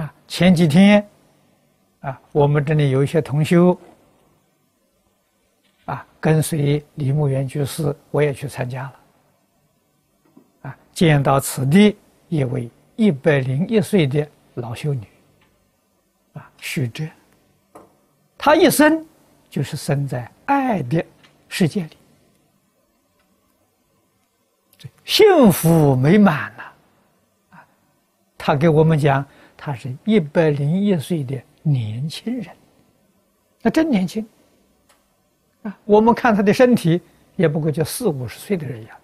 啊，前几天啊，我们这里有一些同修啊，跟随李牧原居士，我也去参加了。啊，见到此地一位一百零一岁的老修女，啊，许哲，她一生就是生在爱的世界里。幸福美满呐！啊，他给我们讲，他是一百零一岁的年轻人，那真年轻啊！我们看他的身体，也不过就四五十岁的人样，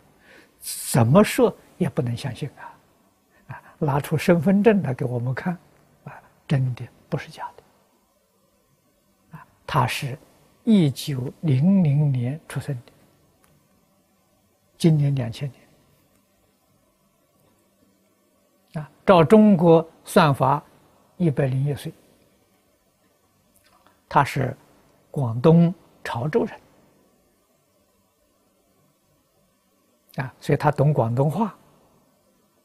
怎么说也不能相信啊！啊，拿出身份证来给我们看，啊，真的不是假的。啊，他是一九零零年出生的，今年两千年。啊，照中国算法，一百零一岁。他是广东潮州人，啊，所以他懂广东话，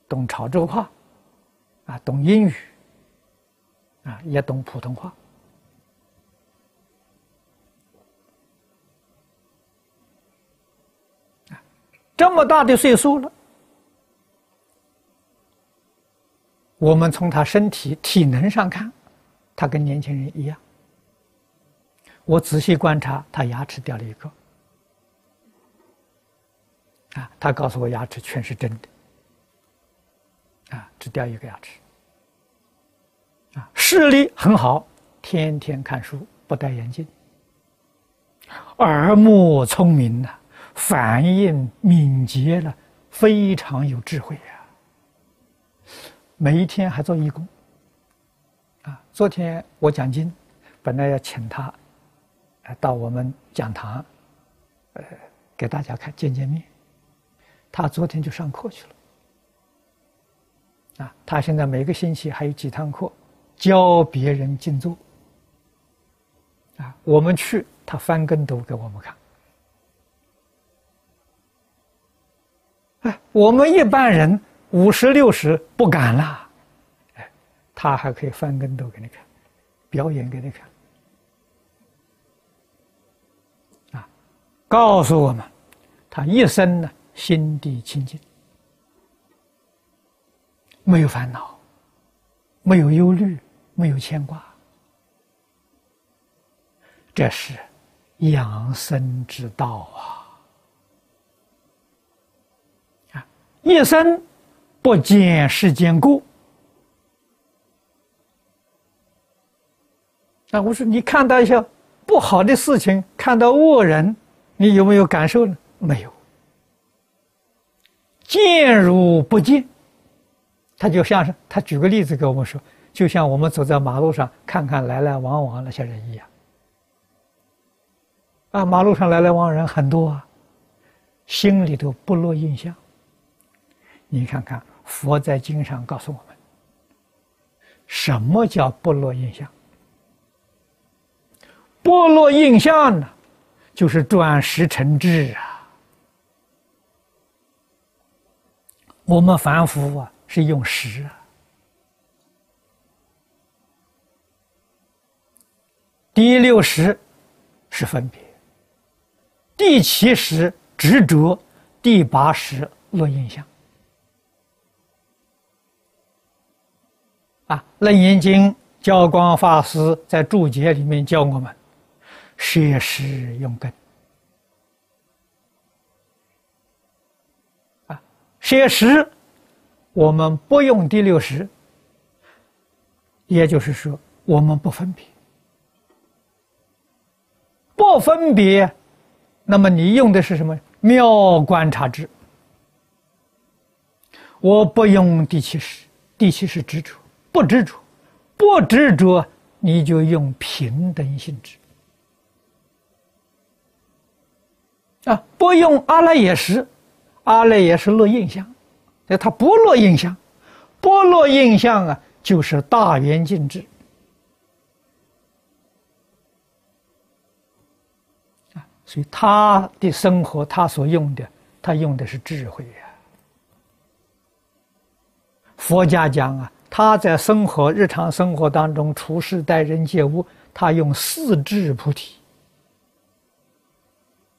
懂潮州话，啊，懂英语，啊，也懂普通话。啊，这么大的岁数了。我们从他身体体能上看，他跟年轻人一样。我仔细观察，他牙齿掉了一个，啊，他告诉我牙齿全是真的，啊，只掉一个牙齿，啊，视力很好，天天看书，不戴眼镜，耳目聪明呐，反应敏捷了，非常有智慧呀。每一天还做义工，啊！昨天我讲经，本来要请他，到我们讲堂，呃，给大家看见见面。他昨天就上课去了，啊！他现在每个星期还有几堂课，教别人静坐，啊！我们去，他翻跟斗给我们看。哎，我们一般人。五十六十不敢了，哎，他还可以翻跟斗给你看，表演给你看，啊，告诉我们，他一生呢心地清净，没有烦恼，没有忧虑，没有牵挂，这是养生之道啊！啊，一生。不见世间过。那我说，你看到一些不好的事情，看到恶人，你有没有感受呢？没有。见如不见，他就像是他举个例子给我们说，就像我们走在马路上，看看来来往往那些人一样。啊，马路上来来往人很多啊，心里头不落印象。你看看。佛在经上告诉我们，什么叫不落印象？不落印象呢，就是转识成智啊。我们凡夫啊，是用识啊。第六识是分别，第七识执着，第八识落印象。啊，《楞严经》教光法师在注解里面教我们：学识用根。啊，舍识，我们不用第六识，也就是说，我们不分别，不分别，那么你用的是什么？妙观察智。我不用第七识，第七识执着。不执着，不执着，你就用平等性质啊！不用阿赖耶识，阿赖耶识落印象，那它不落印象，不落印象啊，就是大圆镜智啊！所以他的生活，他所用的，他用的是智慧呀。佛家讲啊。他在生活日常生活当中处事待人接物，他用四智菩提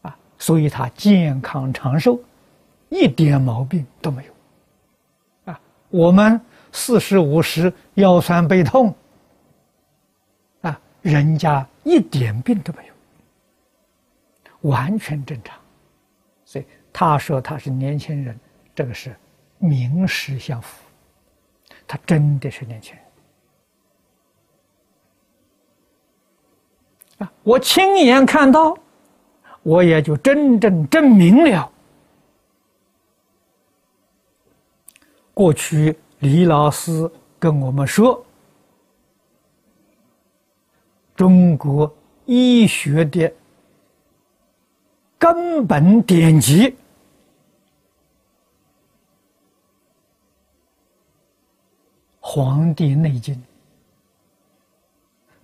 啊，所以他健康长寿，一点毛病都没有。啊，我们四十五十腰酸背痛，啊，人家一点病都没有，完全正常。所以他说他是年轻人，这个是名实相符。他真的是年轻人啊！我亲眼看到，我也就真正证明了。过去李老师跟我们说，中国医学的根本典籍。《黄帝内经》《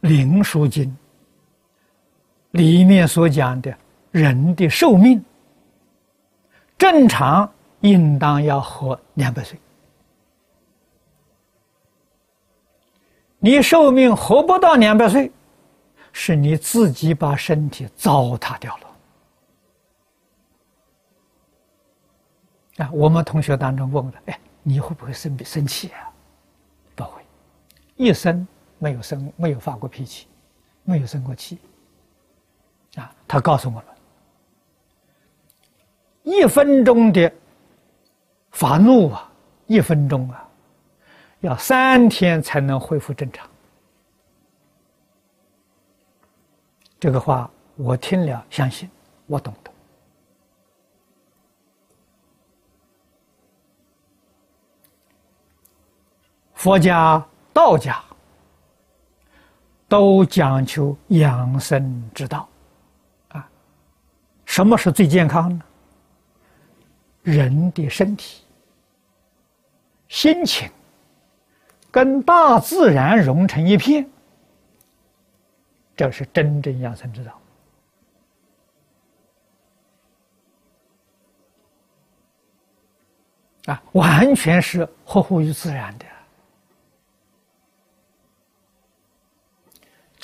灵枢经》里面所讲的人的寿命，正常应当要活两百岁。你寿命活不到两百岁，是你自己把身体糟蹋掉了。啊，我们同学当中问了，哎，你会不会生生气啊？一生没有生，没有发过脾气，没有生过气。啊，他告诉我们，一分钟的发怒啊，一分钟啊，要三天才能恢复正常。这个话我听了，相信我懂得。佛家。道家都讲求养生之道，啊，什么是最健康呢？人的身体、心情跟大自然融成一片，这是真正养生之道，啊，完全是合乎于自然的。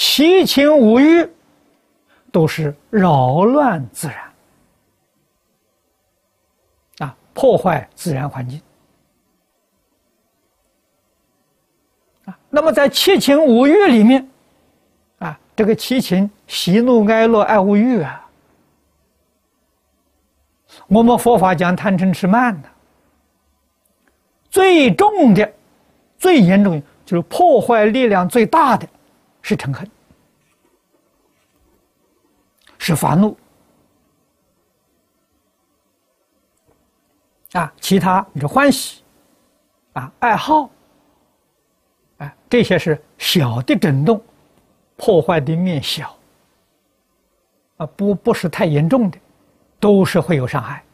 七情五欲都是扰乱自然，啊，破坏自然环境，啊，那么在七情五欲里面，啊，这个七情喜怒哀乐爱恶欲啊，我们佛法讲贪嗔痴慢的，最重的、最严重就是破坏力量最大的。是嗔恨，是烦怒啊！其他你说欢喜啊、爱好啊，这些是小的震动，破坏的面小啊，不不是太严重的，都是会有伤害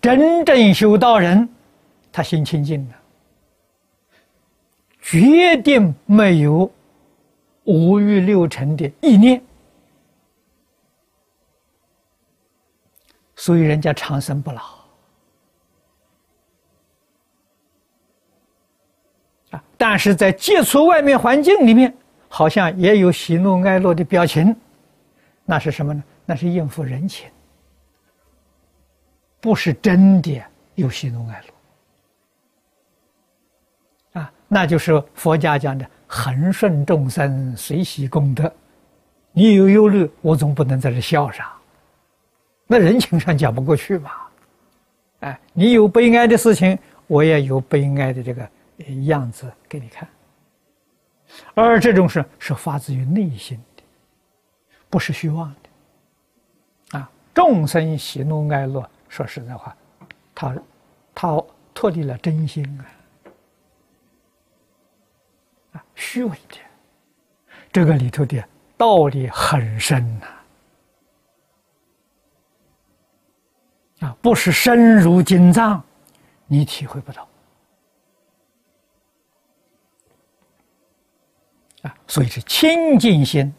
真正修道人，他心清净的。决定没有五欲六尘的意念，所以人家长生不老啊！但是在接触外面环境里面，好像也有喜怒哀乐的表情，那是什么呢？那是应付人情，不是真的有喜怒哀乐啊。那就是佛家讲的恒顺众生，随喜功德。你有忧虑，我总不能在这笑啥？那人情上讲不过去嘛。哎，你有悲哀的事情，我也有悲哀的这个样子给你看。而这种是是发自于内心的，不是虚妄的。啊，众生喜怒哀乐，说实在话，他他脱离了真心啊。虚伪的，这个里头的道理很深呐，啊，不是深入经藏，你体会不到，啊，所以是清净心，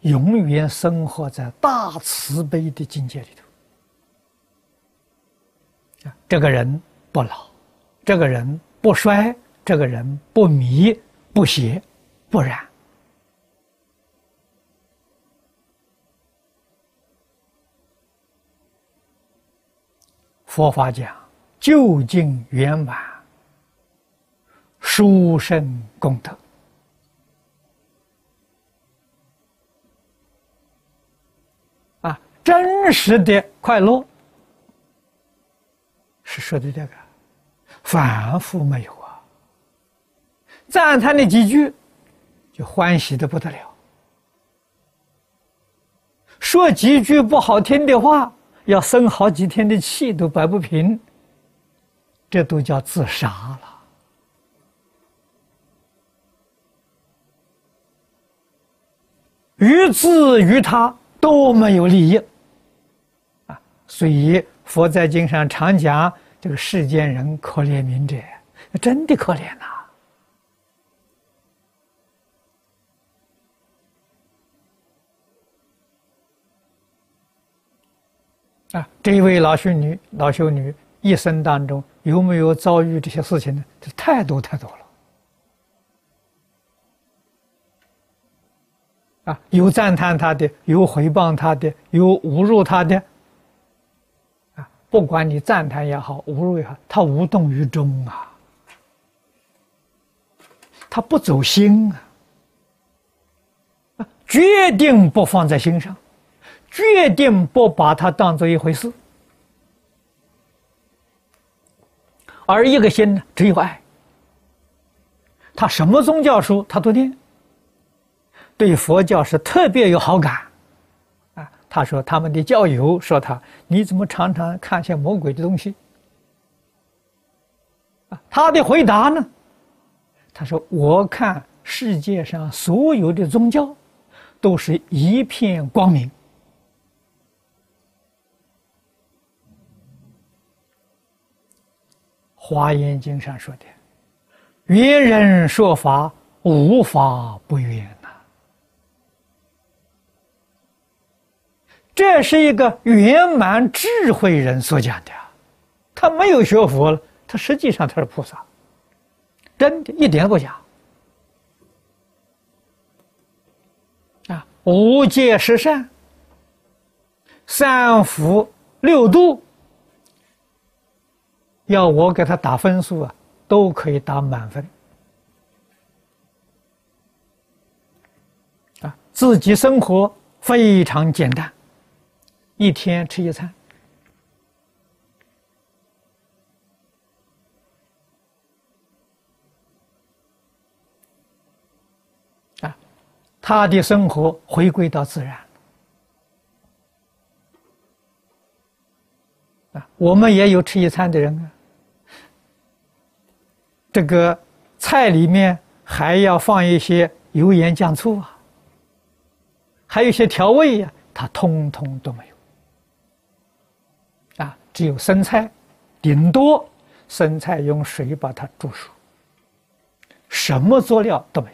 永远生活在大慈悲的境界里头，啊，这个人不老，这个人不衰，这个人不迷不邪不染。佛法讲究竟圆满，殊胜功德啊，真实的快乐是说的这个，反复没有。赞叹的几句，就欢喜的不得了；说几句不好听的话。要生好几天的气都摆不平，这都叫自杀了。于自于他都没有利益啊！所以佛在经上常讲，这个世间人可怜悯者，真的可怜呐。啊这一位老修女，老修女一生当中有没有遭遇这些事情呢？这太多太多了。啊，有赞叹他的，有回谤他的，有侮辱他的。啊，不管你赞叹也好，侮辱也好，他无动于衷啊，他不走心啊，啊，决定不放在心上。决定不把它当做一回事，而一个心呢，只有爱。他什么宗教书他都念，对佛教是特别有好感，啊，他说他们的教友说他，你怎么常常看些魔鬼的东西？啊，他的回答呢？他说我看世界上所有的宗教，都是一片光明。华严经上说的：“圆人说法，无法不圆呐。”这是一个圆满智慧人所讲的，他没有学佛了，他实际上他是菩萨，真的一点不假。啊，五戒十善，三福六度。要我给他打分数啊，都可以打满分。啊，自己生活非常简单，一天吃一餐。啊，他的生活回归到自然。啊，我们也有吃一餐的人啊。这个菜里面还要放一些油盐酱醋啊，还有一些调味呀，它通通都没有。啊，只有生菜，顶多生菜用水把它煮熟，什么佐料都没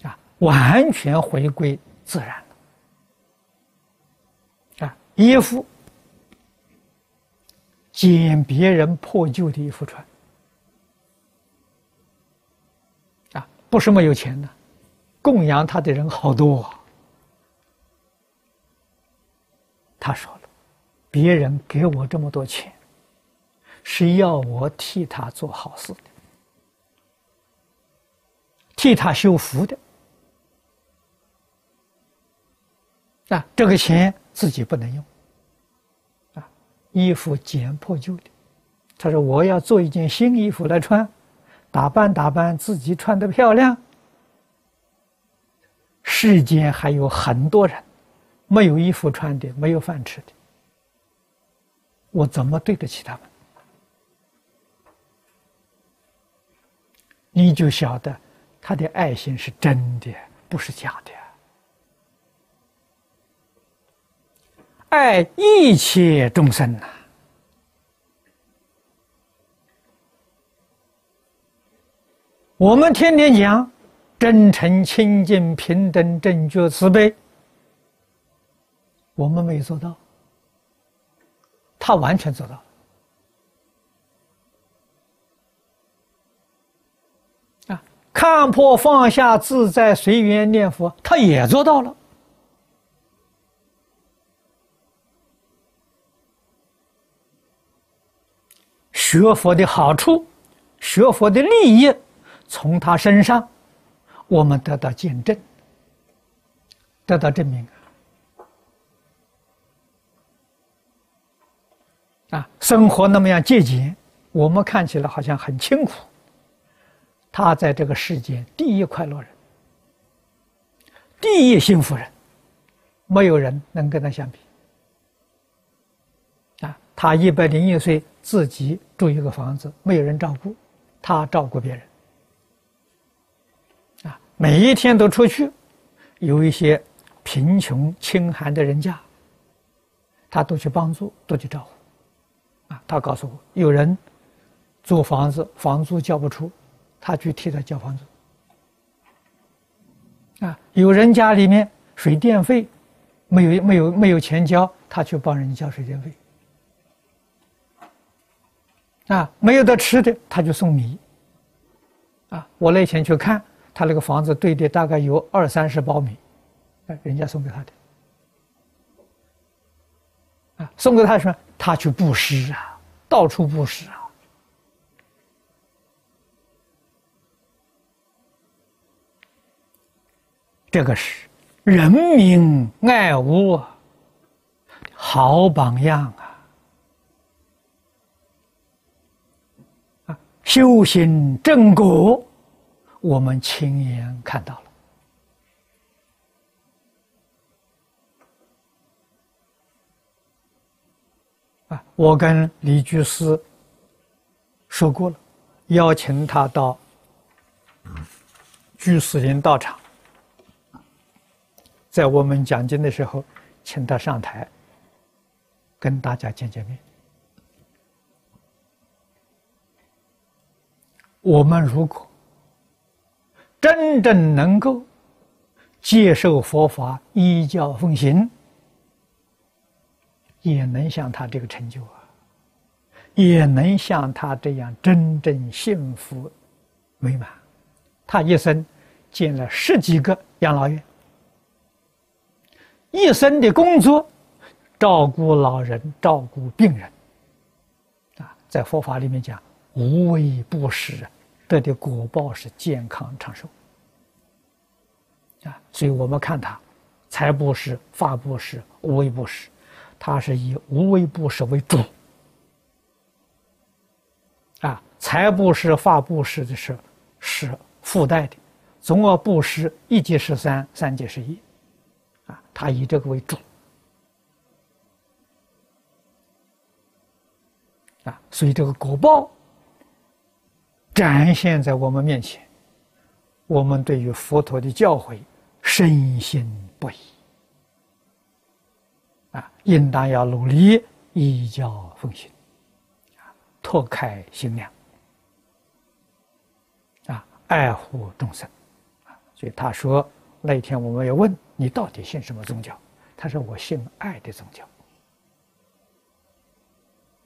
有。啊，完全回归自然了。啊，衣服。捡别人破旧的衣服穿，啊，不是没有钱的，供养他的人好多。啊。他说了，别人给我这么多钱，是要我替他做好事的，替他修福的。啊，这个钱自己不能用。衣服捡破旧的，他说：“我要做一件新衣服来穿，打扮打扮自己，穿的漂亮。”世间还有很多人没有衣服穿的，没有饭吃的，我怎么对得起他们？你就晓得他的爱心是真的，不是假的。爱一切众生呐！我们天天讲真诚、清净、平等、正觉、慈悲，我们没做到。他完全做到了啊！看破、放下、自在、随缘念佛，他也做到了。学佛的好处，学佛的利益，从他身上，我们得到见证，得到证明。啊，生活那么样节俭，我们看起来好像很清苦。他在这个世间第一快乐人，第一幸福人，没有人能跟他相比。啊，他一百零一岁自己住一个房子，没有人照顾，他照顾别人。啊，每一天都出去，有一些贫穷清寒的人家，他都去帮助，都去照顾。啊，他告诉我，有人租房子，房租交不出，他去替他交房租。啊，有人家里面水电费没有没有没有钱交，他去帮人家交水电费。啊，没有得吃的，他就送米。啊，我那天去看他那个房子堆的大概有二三十包米，哎，人家送给他的。啊，送给他什么？他去布施啊，到处布施啊。这个是人民爱屋好榜样啊！修行正果，我们亲眼看到了。啊，我跟李居士说过了，邀请他到居士林道场，在我们讲经的时候，请他上台，跟大家见见面。我们如果真正能够接受佛法，依教奉行。也能像他这个成就啊，也能像他这样真正幸福美满。他一生建了十几个养老院，一生的工作照顾老人、照顾病人。啊，在佛法里面讲，无为不施，得的果报是健康长寿。啊，所以我们看他，财布施、法布施、无为布施。他是以无为布施为主，啊，财布施、法布施的是是附带的，总而布施一即十三，三即十一，啊，他以这个为主，啊，所以这个果报展现在我们面前，我们对于佛陀的教诲深信不疑。啊，应当要努力依教奉行，啊，拓开心量，啊，爱护众生，啊，所以他说那一天我们要问你到底信什么宗教，他说我信爱的宗教。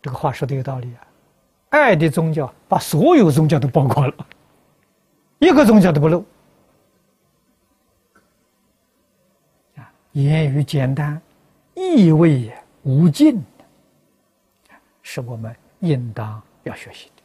这个话说的有道理啊，爱的宗教把所有宗教都包括了，一个宗教都不漏，啊，言语简单。意味无尽，是我们应当要学习的。